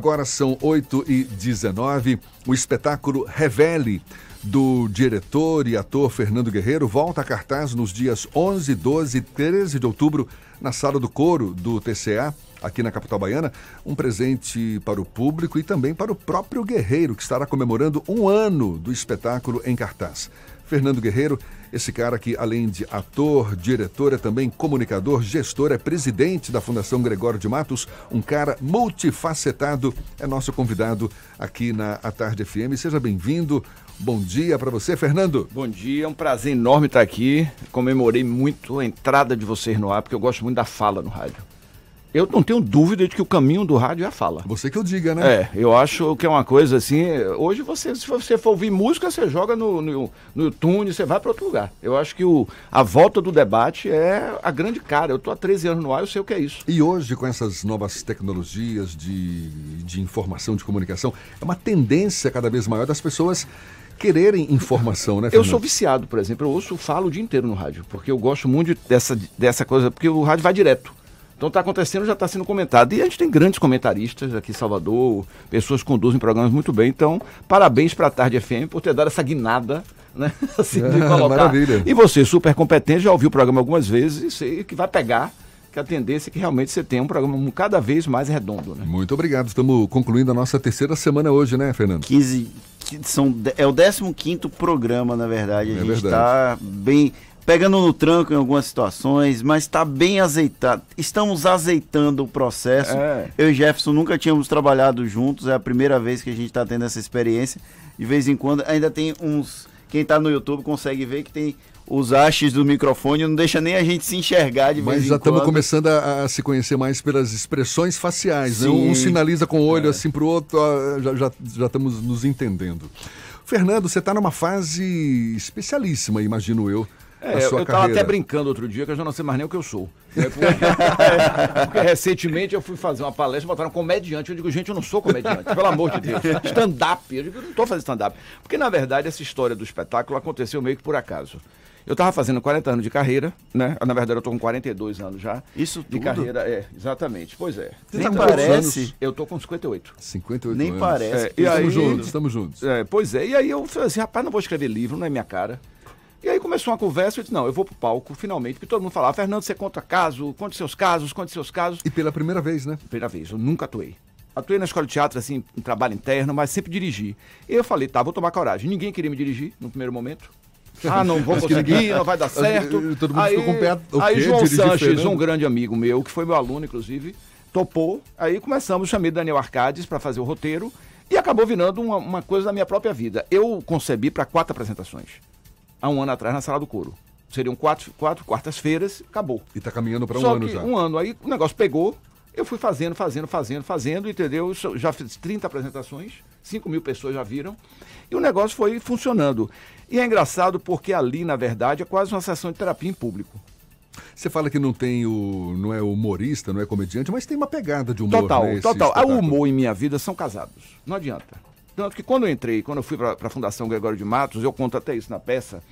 Agora são 8 e 19 O espetáculo Revele, do diretor e ator Fernando Guerreiro, volta a cartaz nos dias 11, 12 e 13 de outubro, na Sala do Coro do TCA, aqui na capital baiana. Um presente para o público e também para o próprio Guerreiro, que estará comemorando um ano do espetáculo em cartaz. Fernando Guerreiro, esse cara que, além de ator, diretor, é também comunicador, gestor, é presidente da Fundação Gregório de Matos, um cara multifacetado, é nosso convidado aqui na A Tarde FM. Seja bem-vindo. Bom dia para você, Fernando. Bom dia, é um prazer enorme estar aqui. Comemorei muito a entrada de vocês no ar, porque eu gosto muito da fala no rádio. Eu não tenho dúvida de que o caminho do rádio é a fala. Você que eu diga, né? É, eu acho que é uma coisa assim. Hoje, você, se você for ouvir música, você joga no, no, no YouTube, você vai para outro lugar. Eu acho que o, a volta do debate é a grande cara. Eu estou há 13 anos no ar, eu sei o que é isso. E hoje, com essas novas tecnologias de, de informação, de comunicação, é uma tendência cada vez maior das pessoas quererem informação, né, Fernando? Eu sou viciado, por exemplo. Eu ouço, falo o dia inteiro no rádio, porque eu gosto muito dessa, dessa coisa, porque o rádio vai direto. Então está acontecendo, já está sendo comentado. E a gente tem grandes comentaristas aqui em Salvador, pessoas que conduzem programas muito bem. Então, parabéns para a Tarde FM por ter dado essa guinada, né? Assim, de colocar. Maravilha. E você, super competente, já ouviu o programa algumas vezes e sei que vai pegar que a tendência é que realmente você tenha um programa cada vez mais redondo. Né? Muito obrigado. Estamos concluindo a nossa terceira semana hoje, né, Fernando? 15, são, é o 15 programa, na verdade. A é gente está bem pegando no tranco em algumas situações, mas está bem azeitado. Estamos azeitando o processo. É. Eu e Jefferson nunca tínhamos trabalhado juntos, é a primeira vez que a gente está tendo essa experiência. De vez em quando, ainda tem uns. Quem está no YouTube consegue ver que tem os hastes do microfone, não deixa nem a gente se enxergar de Mas vez em quando. Mas já estamos começando a, a, se conhecer mais pelas expressões faciais, né? Um sinaliza com o olho é. assim para o outro, já, já, já estamos nos entendendo. Fernando, você está numa fase especialíssima, imagino eu. É, eu estava até brincando outro dia que eu já não sei mais nem o que eu sou. É, porque, porque, recentemente eu fui fazer uma palestra, botaram um comediante. Eu digo, gente, eu não sou comediante, pelo amor de Deus. Stand-up. Eu digo, eu não estou fazendo stand-up. Porque, na verdade, essa história do espetáculo aconteceu meio que por acaso. Eu estava fazendo 40 anos de carreira, né? Na verdade, eu estou com 42 anos já. Isso tudo? De carreira, é, exatamente. Pois é. Nem parece. Anos? Eu estou com 58. 58 Nem anos. parece. É, e estamos aí, juntos, estamos juntos. É, pois é. E aí eu falei assim, rapaz, não vou escrever livro, não é minha cara. E aí começou uma conversa, eu disse, não, eu vou pro palco, finalmente, porque todo mundo falava, Fernando, você conta caso, conte seus casos, conte seus casos. E pela primeira vez, né? Primeira vez, eu nunca atuei. Atuei na escola de teatro, assim, em trabalho interno, mas sempre dirigi. E eu falei, tá, vou tomar coragem. Ninguém queria me dirigir no primeiro momento. Ah, não vou conseguir, não vai dar certo. Todo mundo aí, ficou com o pé. O aí João Sanches, Fernando? um grande amigo meu, que foi meu aluno, inclusive, topou. Aí começamos, chamei Daniel Arcades para fazer o roteiro e acabou virando uma, uma coisa da minha própria vida. Eu concebi para quatro apresentações há um ano atrás na Sala do Couro. Seriam quatro, quatro quartas-feiras, acabou. E está caminhando para um Só ano que já. Um ano. Aí o negócio pegou, eu fui fazendo, fazendo, fazendo, fazendo, entendeu? Já fiz 30 apresentações, 5 mil pessoas já viram, e o negócio foi funcionando. E é engraçado porque ali, na verdade, é quase uma sessão de terapia em público. Você fala que não tem o. não é humorista, não é comediante, mas tem uma pegada de humor. Total, né, total. O humor em minha vida são casados. Não adianta. Tanto que quando eu entrei, quando eu fui para a Fundação Gregório de Matos, eu conto até isso na peça,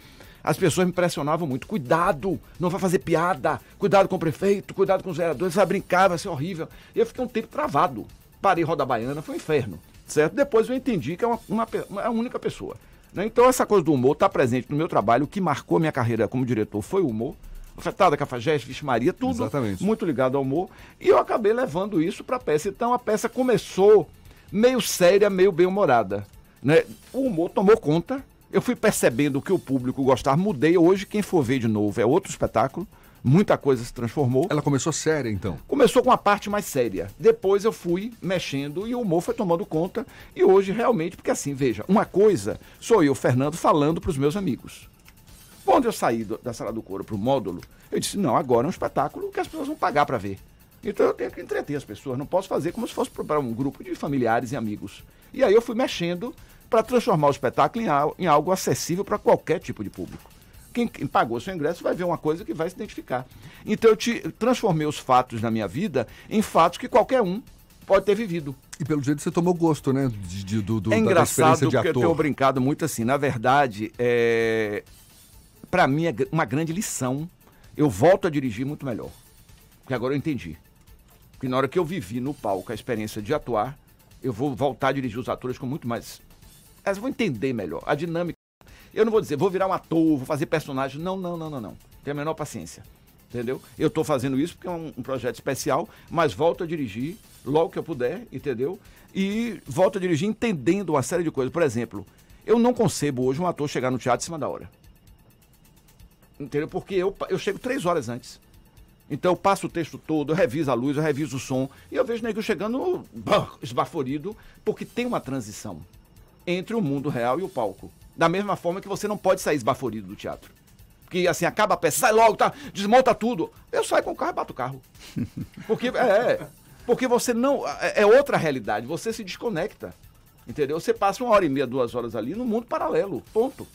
as pessoas me pressionavam muito. Cuidado, não vai fazer piada. Cuidado com o prefeito, cuidado com os vereadores, vai brincar, vai ser horrível. E eu fiquei um tempo travado. Parei roda baiana, foi um inferno. Certo? Depois eu entendi que é uma, uma, uma única pessoa. Né? Então essa coisa do humor está presente no meu trabalho. O que marcou minha carreira como diretor foi o humor. Afetada, Cafajeste, Vixe Maria, tudo Exatamente. muito ligado ao humor. E eu acabei levando isso para a peça. Então a peça começou meio séria, meio bem-humorada. Né? O humor tomou conta. Eu fui percebendo que o público gostava, mudei. Hoje, quem for ver de novo, é outro espetáculo. Muita coisa se transformou. Ela começou séria, então? Começou com a parte mais séria. Depois eu fui mexendo e o humor foi tomando conta. E hoje, realmente, porque assim, veja, uma coisa sou eu, Fernando, falando para os meus amigos. Quando eu saí do, da sala do couro para o módulo, eu disse: não, agora é um espetáculo que as pessoas vão pagar para ver. Então eu tenho que entreter as pessoas, não posso fazer como se fosse para um grupo de familiares e amigos. E aí eu fui mexendo para transformar o espetáculo em, algo acessível para qualquer tipo de público. Quem, quem, pagou seu ingresso vai ver uma coisa que vai se identificar. Então eu te, transformei os fatos na minha vida em fatos que qualquer um pode ter vivido. E pelo jeito você tomou gosto, né? De, de, do, do, é engraçado porque eu tenho brincado muito assim. Na verdade, é... para mim é uma grande lição. Eu volto a dirigir muito melhor. Porque agora eu entendi. Porque na hora que eu vivi no palco a experiência de atuar, Eu vou voltar a dirigir os atores com muito mais. Eles vão entender melhor a dinâmica. Eu não vou dizer, vou virar um ator, vou fazer personagem. Não, não, não, não, não. Tenho a menor paciência. Entendeu? Eu estou fazendo isso porque é um, um, projeto especial, mas volto a dirigir logo que eu puder, entendeu? E volto a dirigir entendendo uma série de coisas. Por exemplo, eu não concebo hoje um ator chegar no teatro em cima da hora. Entendeu? Porque eu, eu chego três horas antes. Então eu passo o texto todo, eu reviso a luz, eu reviso o som, e eu vejo o nego chegando esbaforido, porque tem uma transição entre o mundo real e o palco. Da mesma forma que você não pode sair esbaforido do teatro. Porque assim, acaba a peça, sai logo, tá, desmonta tudo. Eu saio com o carro e bato o carro. Porque, é, porque você não. É, é outra realidade, você se desconecta. Entendeu? Você passa uma hora e meia, duas horas ali no mundo paralelo. Ponto.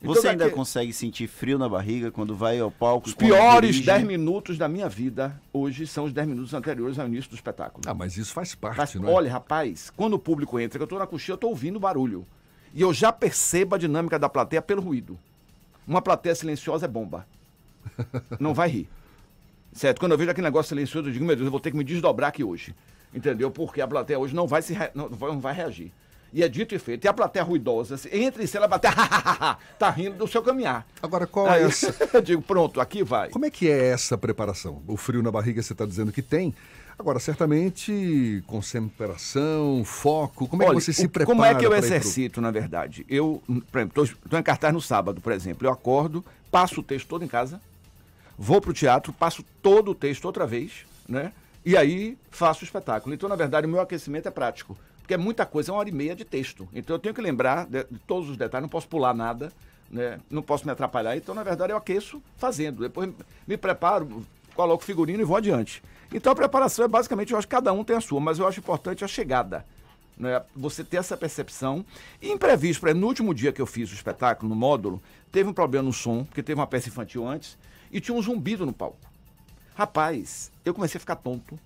Então, Você ainda daqui... consegue sentir frio na barriga quando vai ao palco? Os piores 10 minutos da minha vida hoje são os 10 minutos anteriores ao início do espetáculo. Ah, mas isso faz parte, faz... não é? Olha, rapaz, quando o público entra, que eu estou na coxinha, eu estou ouvindo barulho. E eu já percebo a dinâmica da plateia pelo ruído. Uma plateia silenciosa é bomba. Não vai rir. Certo? Quando eu vejo aquele negócio silencioso, eu digo, meu Deus, eu vou ter que me desdobrar aqui hoje. Entendeu? Porque a plateia hoje não vai, se re... não, não vai reagir. E é dito e feito. E a plateia ruidosa, assim, entra em cena, a plateia tá rindo do seu caminhar. Agora, qual Aí, é essa? eu digo, pronto, aqui vai. Como é que é essa preparação? O frio na barriga você está dizendo que tem. Agora, certamente, concentração, foco, como é Olha, que você se prepara? Como é que eu exercito, pro... na verdade? Eu, por exemplo, estou em cartaz no sábado, por exemplo. Eu acordo, passo o texto todo em casa, vou para o teatro, passo todo o texto outra vez, né? E aí faço o espetáculo. Então, na verdade, o meu aquecimento é prático porque é muita coisa, é uma hora e meia de texto. Então eu tenho que lembrar de, de todos os detalhes, não posso pular nada, né? não posso me atrapalhar. Então, na verdade, eu aqueço fazendo. Depois me preparo, coloco figurino e vou adiante. Então a preparação é basicamente, eu acho que cada um tem a sua, mas eu acho importante a chegada. Né? Você ter essa percepção. E imprevisto, no último dia que eu fiz o espetáculo, no módulo, teve um problema no som, porque teve uma peça infantil antes, e tinha um zumbido no palco. Rapaz, eu comecei a ficar tonto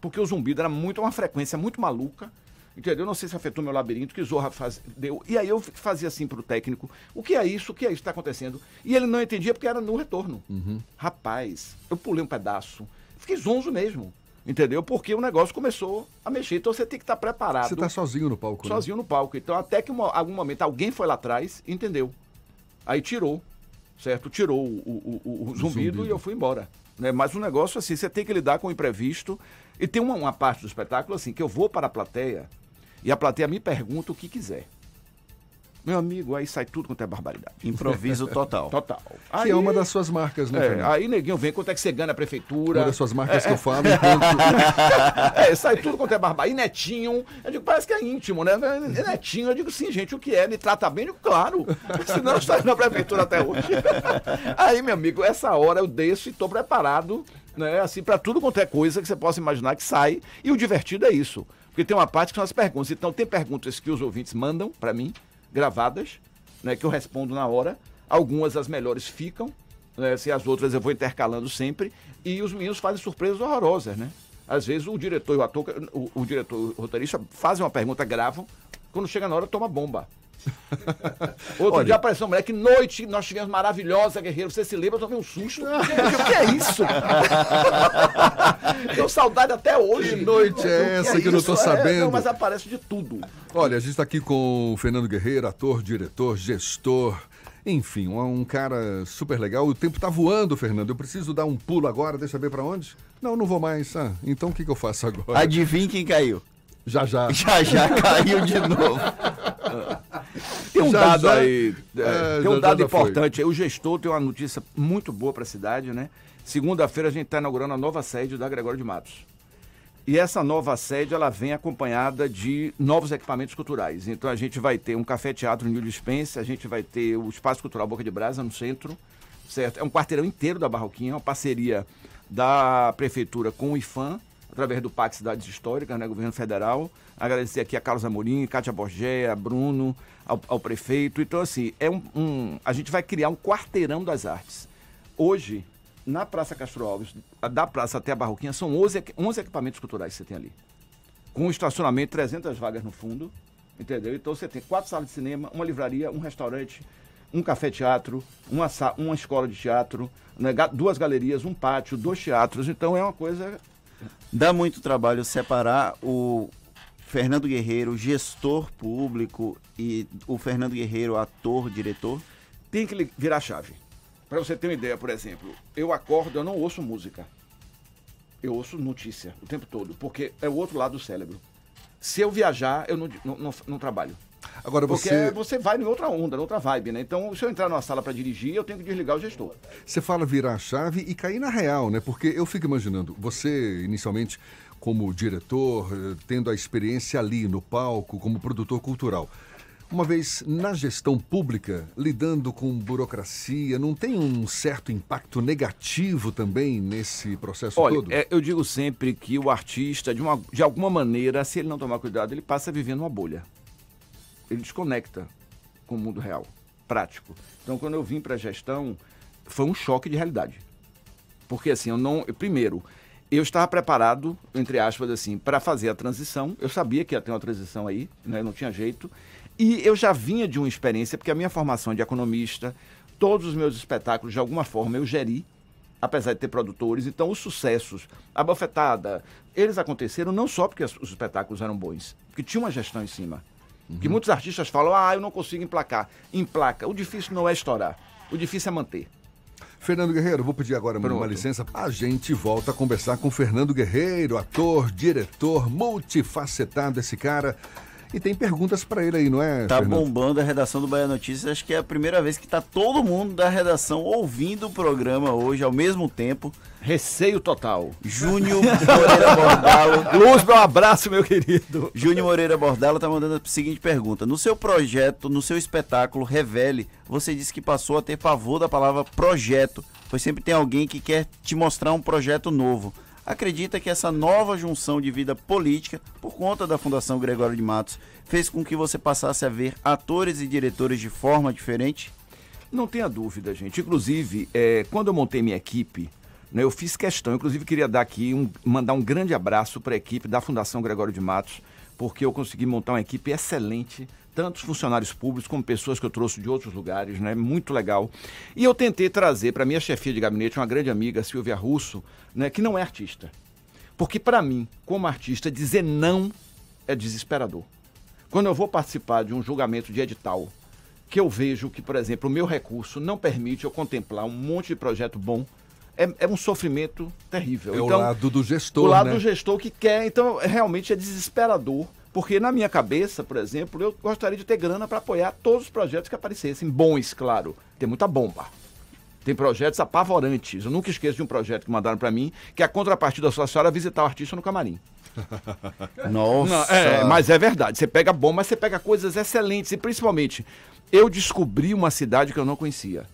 porque o zumbido era muito uma frequência muito maluca. Entendeu? Não sei se afetou meu labirinto, que Zorra faz, deu. E aí eu fazia assim para o técnico: o que é isso? O que é isso que está acontecendo? E ele não entendia porque era no retorno. Uhum. Rapaz, eu pulei um pedaço. Fiquei zonzo mesmo. Entendeu? Porque o negócio começou a mexer. Então você tem que estar tá preparado. Você está sozinho no palco, né? Sozinho né? no palco. Então, até que uma, algum momento alguém foi lá atrás entendeu. Aí tirou, certo? Tirou o, o, o, o zumbido, zumbido, e eu fui embora. Né? Mas o negócio, assim, você tem que lidar com o imprevisto. E tem uma, uma parte do espetáculo, assim, que eu vou para a plateia e a plateia me pergunta o que quiser. Meu amigo, aí sai tudo quanto é barbaridade. Improviso total. Total. Aí, que é uma das suas marcas, né, é, Aí, neguinho, vem quanto é que você ganha na prefeitura. Uma das suas marcas é, que eu falo. Enquanto... é, sai tudo quanto é barbaridade. E netinho, eu digo, parece que é íntimo, né? Netinho, eu digo, sim, gente, o que é? Ele trata bem? Eu digo, claro. Senão eu estaria na prefeitura até hoje. aí, meu amigo, essa hora eu desço e estou preparado, né? Assim, para tudo quanto é coisa que você possa imaginar que sai. E o divertido é isso. Porque tem uma parte que são as perguntas. Então, tem perguntas que os ouvintes mandam para mim gravadas, né, que eu respondo na hora. Algumas as melhores ficam, né, se as outras eu vou intercalando sempre. E os meninos fazem surpresas horrorosas, né? Às vezes o diretor e o ator, o, o diretor o roteirista fazem uma pergunta, gravam, quando chega na hora toma bomba. Outro Olha, dia apareceu uma mulher que noite nós tivemos maravilhosa, guerreiro. Você se lembra? Eu tomei um susto. o que é isso? Tenho saudade até hoje. Que noite é essa que, é que eu não tô sabendo? É, não, mas aparece de tudo. Olha, a gente está aqui com o Fernando Guerreiro, ator, diretor, gestor. Enfim, um, um, cara super legal. O tempo tá voando, Fernando. Eu preciso dar um pulo agora, deixa eu ver para onde. Não, não vou mais. Ah, então o que, que eu faço agora? Adivinha quem caiu? Já já. Já já caiu de novo. Tem um já, dado já, aí, é, é, tem um já, dado importante. O gestor tem uma notícia muito boa para a cidade, né? Segunda-feira a gente está inaugurando a nova sede da Gregório de Matos. E essa nova sede ela vem acompanhada de novos equipamentos culturais. Então a gente vai ter um café-teatro no New Dispense, a gente vai ter o Espaço Cultural Boca de Brasa no centro, certo? É um quarteirão inteiro da Barroquinha, uma parceria da prefeitura com o IFAM, através do PAC Cidades Históricas, né, governo federal. Agradecer aqui a Carlos Amorim, Cátia Borgé, a Bruno, ao, ao, prefeito. Então, assim, é um, um, a gente vai criar um quarteirão das artes. Hoje, na Praça Castro Alves, da praça até a Barroquinha, são 11, 11 equipamentos culturais que você tem ali. Com um estacionamento, 300 vagas no fundo, entendeu? Então você tem quatro salas de cinema, uma livraria, um restaurante, um café-teatro, uma, uma escola de teatro, né, duas galerias, um pátio, dois teatros. Então é uma coisa Dá muito trabalho separar o Fernando Guerreiro, gestor público e o Fernando Guerreiro, ator, diretor? Tem que virar chave. Para você ter uma ideia, por exemplo, eu acordo, eu não ouço música. Eu ouço notícia o tempo todo, porque é o outro lado do cérebro. Se eu viajar, eu não, não, não, não trabalho. Agora você... Porque você vai em outra onda, em outra vibe, né? Então, se eu entrar numa sala para dirigir, eu tenho que desligar o gestor. Você fala virar a chave e cair na real, né? Porque eu fico imaginando, você inicialmente como diretor, eh, tendo a experiência ali no palco, como produtor cultural. Uma vez na gestão pública, lidando com burocracia, não tem um certo impacto negativo também nesse processo Olha, todo? É, eu digo sempre que o artista, de, uma, de alguma maneira, se ele não tomar cuidado, ele passa vivendo uma bolha. Ele desconecta com o mundo real, prático. Então, quando eu vim para a gestão, foi um choque de realidade. Porque assim, eu não. Primeiro, eu estava preparado, entre aspas, assim, para fazer a transição. Eu sabia que ia ter uma transição aí, né? Não tinha jeito. E eu já vinha de uma experiência, porque a minha formação de economista, todos os meus espetáculos, de alguma forma, eu geri, apesar de ter produtores. Então, os sucessos, a bofetada, eles aconteceram não só porque os espetáculos eram bons, porque tinha uma gestão em cima. Uhum. Que muitos artistas falam, ah, eu não consigo emplacar. Emplaca. O difícil não é estourar, o difícil é manter. Fernando Guerreiro, vou pedir agora Pronto. uma licença. A gente volta a conversar com Fernando Guerreiro, ator, diretor, multifacetado esse cara. E tem perguntas para ele aí, não é? Tá Fernando? bombando a redação do Bahia Notícias. Acho que é a primeira vez que tá todo mundo da redação ouvindo o programa hoje ao mesmo tempo. Receio total. Júnior Moreira Bordalo. Luz, meu abraço, meu querido. Júnior Moreira Bordalo tá mandando a seguinte pergunta: No seu projeto, no seu espetáculo Revele, você disse que passou a ter pavor da palavra projeto, pois sempre tem alguém que quer te mostrar um projeto novo acredita que essa nova junção de vida política, por conta da Fundação Gregório de Matos, fez com que você passasse a ver atores e diretores de forma diferente? Não tenha dúvida, gente. Inclusive, é, quando eu montei minha equipe, né, eu fiz questão, inclusive queria dar aqui, um, mandar um grande abraço para a equipe da Fundação Gregório de Matos, porque eu consegui montar uma equipe excelente tantos funcionários públicos como pessoas que eu trouxe de outros lugares, né? Muito legal. E eu tentei trazer para minha chefia de gabinete uma grande amiga, Silvia Russo, né, que não é artista. Porque para mim, como artista, dizer não é desesperador. Quando eu vou participar de um julgamento de edital, que eu vejo que, por exemplo, o meu recurso não permite eu contemplar um monte de projeto bom, é, é um sofrimento terrível. É então, o lado do gestor, O lado né? do gestor que quer, então realmente é desesperador porque na minha cabeça, por exemplo, eu gostaria de ter grana para apoiar todos os projetos que aparecessem. Bons, claro. Tem muita bomba. Tem projetos apavorantes. Eu nunca esqueço de um projeto que mandaram para mim, que é a contrapartida social era visitar o artista no camarim. Nossa! Não, é, mas é verdade. Você pega bom, mas você pega coisas excelentes. E principalmente, eu descobri uma cidade que eu não conhecia.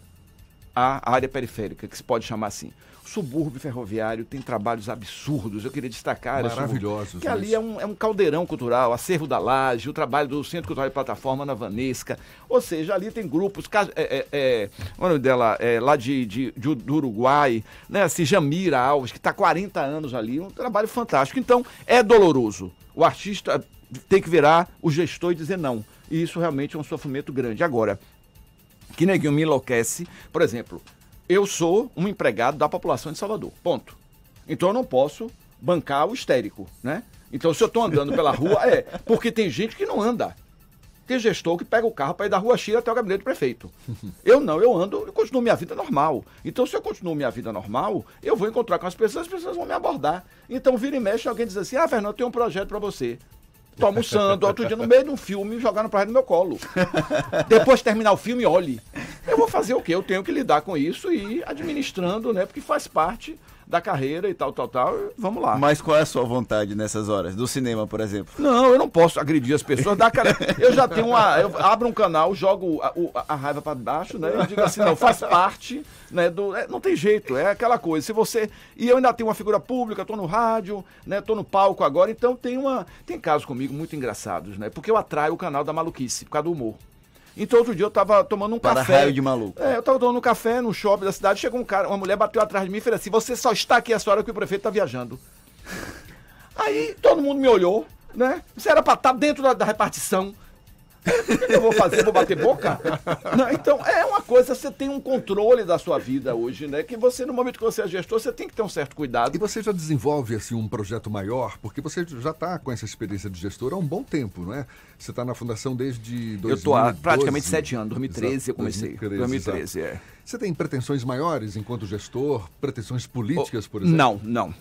A área periférica, que se pode chamar assim subúrbio ferroviário tem trabalhos absurdos. Eu queria destacar. Maravilhosos. Que ali é um, é um caldeirão cultural, acervo da laje, o trabalho do Centro Cultural de Plataforma na Vanesca. Ou seja, ali tem grupos, é, é, é, o nome dela, é, lá de, de, de, do Uruguai, né? Assim, Jamira Alves, que está 40 anos ali, um trabalho fantástico. Então, é doloroso. O artista tem que virar o gestor e dizer não. E isso realmente é um sofrimento grande. Agora, que neguinho me enlouquece, por exemplo, eu sou um empregado da população de Salvador. Ponto. Então eu não posso bancar o histérico, né? Então se eu estou andando pela rua, é, porque tem gente que não anda. Tem gestor que pega o carro para ir da rua X até o gabinete do prefeito. Eu não, eu ando e continuo minha vida normal. Então, se eu continuo minha vida normal, eu vou encontrar com as pessoas, as pessoas vão me abordar. Então, vira e mexe, alguém diz assim: Ah, Fernando, eu tenho um projeto para você. Tô almoçando, outro dia no meio de um filme, jogaram pra no meu colo. Depois de terminar o filme, olhe. Eu vou fazer o quê? Eu tenho que lidar com isso e ir administrando, né? Porque faz parte da carreira e tal, tal, tal. Vamos lá. Mas qual é a sua vontade nessas horas? Do cinema, por exemplo? Não, eu não posso agredir as pessoas. Dá cara... Eu já tenho uma. Eu abro um canal, jogo a, a raiva para baixo, né? E digo assim, não, faz parte, né? Do... É, não tem jeito, é aquela coisa. Se você. E eu ainda tenho uma figura pública, tô no rádio, né? Tô no palco agora, então tem uma. Tem casos comigo muito engraçados, né? Porque eu atraio o canal da maluquice, por causa do humor. Então outro dia eu tava tomando um Para café. raio de maluco. É, eu tava tomando um café no shopping da cidade, chegou um cara, uma mulher bateu atrás de mim e falou assim: "Você só está aqui essa hora que o prefeito tá viajando". Aí todo mundo me olhou, né? Você era para estar tá dentro da, da repartição. O que eu vou fazer? Vou bater boca? Não, então, é uma coisa, você tem um controle da sua vida hoje, né? Que você, no momento que você é gestor, você tem que ter um certo cuidado. E você já desenvolve, assim, um projeto maior, porque você já está com essa experiência de gestor há um bom tempo, não é? Você está na fundação desde 2012. Eu estou há praticamente sete anos, 2013 exato, eu comecei. 2013, 2013 é. Você tem pretensões maiores enquanto gestor? Pretensões políticas, por exemplo? Não, não.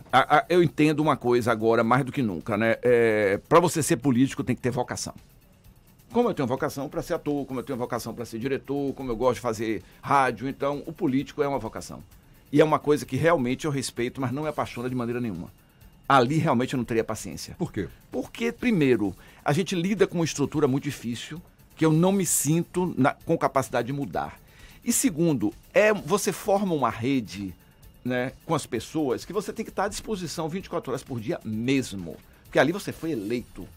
Eu entendo uma coisa agora, mais do que nunca, né? É, Para você ser político, tem que ter vocação. Como eu tenho vocação para ser ator, como eu tenho vocação para ser diretor, como eu gosto de fazer rádio, então o político é uma vocação. E é uma coisa que realmente eu respeito, mas não me apaixona de maneira nenhuma. Ali realmente eu não teria paciência. Por quê? Porque, primeiro, a gente lida com uma estrutura muito difícil que eu não me sinto na, com capacidade de mudar. E segundo, é você forma uma rede né, com as pessoas que você tem que estar à disposição 24 horas por dia mesmo. Porque ali você foi eleito.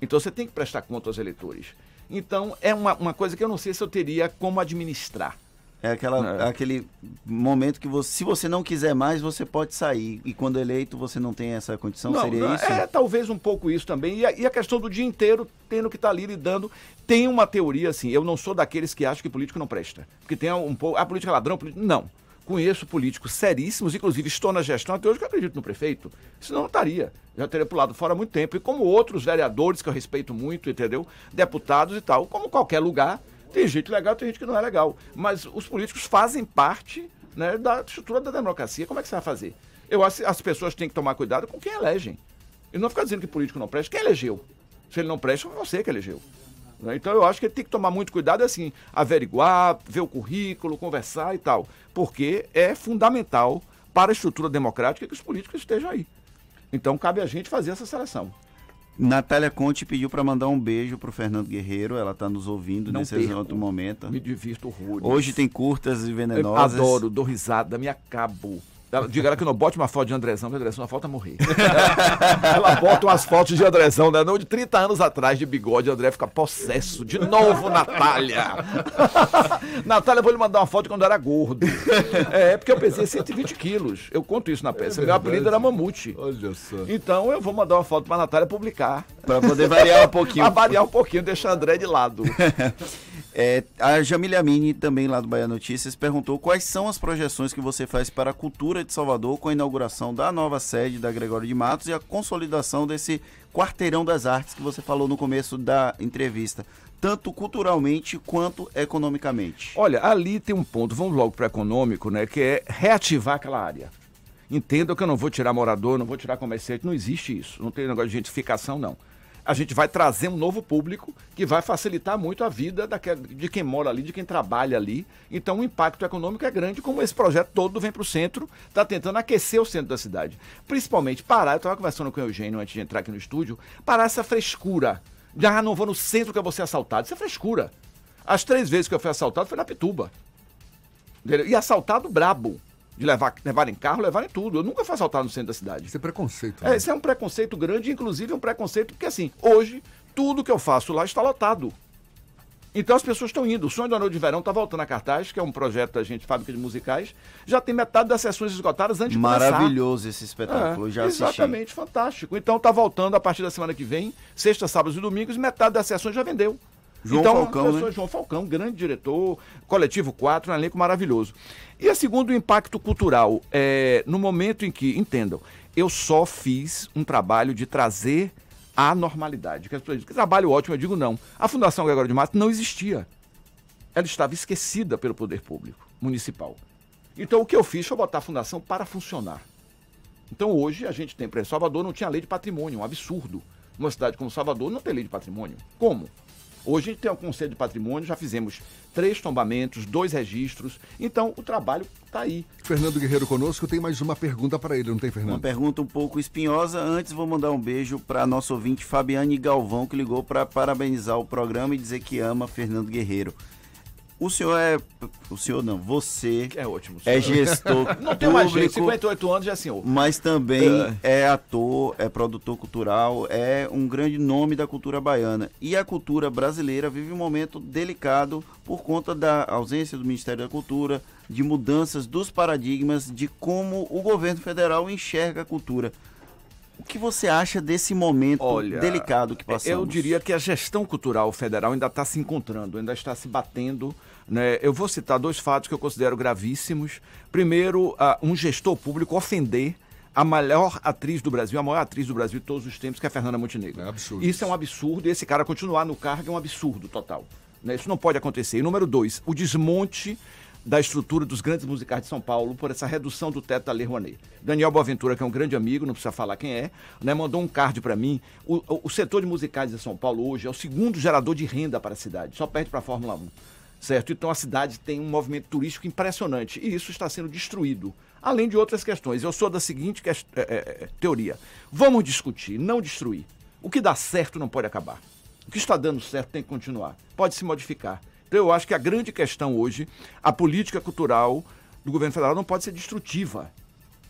Então você tem que prestar conta aos eleitores. Então, é uma, uma coisa que eu não sei se eu teria como administrar. É aquela, é. aquele momento que você, se você não quiser mais, você pode sair. E quando eleito, você não tem essa condição, não, seria não, isso? É, talvez um pouco isso também. E a, e a questão do dia inteiro tendo que estar tá ali lidando. Tem uma teoria assim, eu não sou daqueles que acham que político não presta. Porque tem um pouco. A política é ladrão, político, não. Conheço políticos seríssimos, inclusive estou na gestão até hoje que acredito no prefeito. Senão não estaria. Já teria pulado fora há muito tempo. E como outros vereadores que eu respeito muito, entendeu? Deputados e tal. Como qualquer lugar, tem gente legal, tem gente que não é legal. Mas os políticos fazem parte né, da estrutura da democracia. Como é que você vai fazer? Eu acho que as pessoas têm que tomar cuidado com quem elegem. E não ficar dizendo que político não presta. Quem elegeu? Se ele não presta, foi você que elegeu. Né? Então eu acho que ele tem que tomar muito cuidado, assim, averiguar, ver o currículo, conversar e tal, porque é fundamental para a estrutura democrática que os políticos estejam aí. Então cabe a gente fazer essa seleção. Natália Conte pediu para mandar um beijo para o Fernando Guerreiro. Ela está nos ouvindo Não nesse perco. exato momento. Me divirto horrores. Hoje tem curtas e venenosas. Eu adoro, dou risada, me acabo. Ela, diga ela que não bote uma foto de Andrezão, porque Andrezão falta morrer. ela bota umas fotos de Andrezão, né? Não de 30 anos atrás, de bigode, André fica possesso. De novo, Natália. Natália, vou lhe mandar uma foto quando era gordo. É, porque eu pesei 120 quilos. Eu conto isso na peça. É Meu apelido era Mamute. Olha só. Então eu vou mandar uma foto pra Natália publicar. Pra poder variar um pouquinho. pra variar um pouquinho, deixar André de lado. É, a Jamília Mini, também lá do Bahia Notícias, perguntou quais são as projeções que você faz para a cultura de Salvador com a inauguração da nova sede da Gregório de Matos e a consolidação desse quarteirão das artes que você falou no começo da entrevista, tanto culturalmente quanto economicamente. Olha, ali tem um ponto, vamos logo para econômico, né, que é reativar aquela área. Entenda que eu não vou tirar morador, não vou tirar comerciante, não existe isso, não tem negócio de gentrificação, não a gente vai trazer um novo público que vai facilitar muito a vida daquele, de quem mora ali, de quem trabalha ali. Então o impacto econômico é grande, como esse projeto todo vem para o centro, está tentando aquecer o centro da cidade. Principalmente parar, eu estava conversando com o Eugênio antes de entrar aqui no estúdio, parar essa frescura. Já ah, não vou no centro que eu vou ser assaltado. Isso é frescura. As três vezes que eu fui assaltado foi na Pituba. E assaltado brabo de levar, levar em carro, levar em tudo. Eu nunca fui assaltado no centro da cidade. Isso é preconceito. É, né? É, isso é um preconceito grande, inclusive um preconceito, porque assim, hoje, tudo que eu faço lá está lotado. Então as pessoas estão indo. O Sonho da Noite de Verão está voltando a cartaz, que é um projeto da gente, fábrica de musicais. Já tem metade das sessões esgotadas antes de Maravilhoso começar. esse espetáculo, é, já assisti. Exatamente, fantástico. Então está voltando a partir da semana que vem, sexta, sábados e domingos, metade das sessões já vendeu. João então, Falcão, pessoa, né? João Falcão, grande diretor, Coletivo 4, um elenco maravilhoso. E a segundo, o impacto cultural. É, no momento em que, entendam, eu só fiz um trabalho de trazer a normalidade. Que as pessoas dizem, que trabalho ótimo, eu digo não. A Fundação Gregório de Matos não existia. Ela estava esquecida pelo poder público municipal. Então o que eu fiz foi botar a fundação para funcionar. Então hoje a gente tem, para Salvador não tinha lei de patrimônio, um absurdo. Uma cidade como Salvador não tem lei de patrimônio. Como? Hoje a gente tem um conselho de patrimônio, já fizemos três tombamentos, dois registros. Então o trabalho está aí. Fernando Guerreiro conosco, tem mais uma pergunta para ele, não tem, Fernando? Uma pergunta um pouco espinhosa. Antes, vou mandar um beijo para nosso ouvinte Fabiane Galvão, que ligou para parabenizar o programa e dizer que ama Fernando Guerreiro. O senhor é. O senhor não, você. É ótimo. É gestor. não tem mais gente, 58 anos já é senhor. Mas também é. é ator, é produtor cultural, é um grande nome da cultura baiana. E a cultura brasileira vive um momento delicado por conta da ausência do Ministério da Cultura, de mudanças dos paradigmas de como o governo federal enxerga a cultura. O que você acha desse momento Olha, delicado que passamos? Eu diria que a gestão cultural federal ainda está se encontrando, ainda está se batendo. Né? Eu vou citar dois fatos que eu considero gravíssimos. Primeiro, uh, um gestor público ofender a maior atriz do Brasil, a maior atriz do Brasil de todos os tempos, que é a Fernanda Montenegro. É absurdo. Isso é um absurdo e esse cara continuar no cargo é um absurdo total. Né? Isso não pode acontecer. E número dois, o desmonte da estrutura dos grandes musicais de São Paulo por essa redução do teto da Lei Rouanet. Daniel Boaventura, que é um grande amigo, não precisa falar quem é, né, mandou um card para mim. O, o, o, setor de musicais de São Paulo hoje é o segundo gerador de renda para a cidade, só perde para a Fórmula 1. Certo? Então a cidade tem um movimento turístico impressionante e isso está sendo destruído. Além de outras questões. Eu sou da seguinte que, é, é, é, teoria: vamos discutir, não destruir. O que dá certo não pode acabar. O que está dando certo tem que continuar. Pode se modificar. Então eu acho que a grande questão hoje, a política cultural do governo federal não pode ser destrutiva.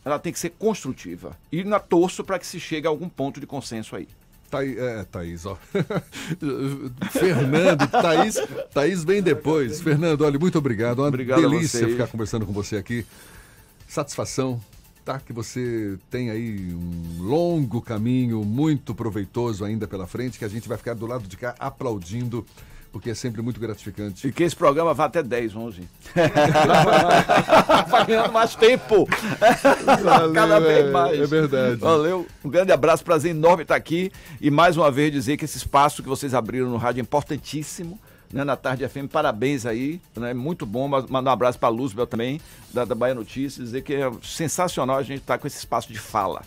Ela tem que ser construtiva. E na torço para que se chegue a algum ponto de consenso aí. Thaís, é, Thaís, ó. Fernando, Thaís, Thaís vem depois. Fernando, olha, muito obrigado. Uma obrigado delícia ficar conversando com você aqui. Satisfação, tá? Que você tem aí um longo caminho, muito proveitoso ainda pela frente, que a gente vai ficar do lado de cá aplaudindo porque é sempre muito gratificante. E que esse programa vá até 10, 11. vai ganhando mais tempo. Valeu, Cada vez mais. É verdade. Valeu. Um grande abraço, prazer enorme estar aqui. E mais uma vez dizer que esse espaço que vocês abriram no rádio é importantíssimo. Né, na Tarde FM, parabéns aí, né, muito bom, mandar um abraço para a Luzbel também, da, da Bahia Notícias, dizer que é sensacional a gente estar tá com esse espaço de fala,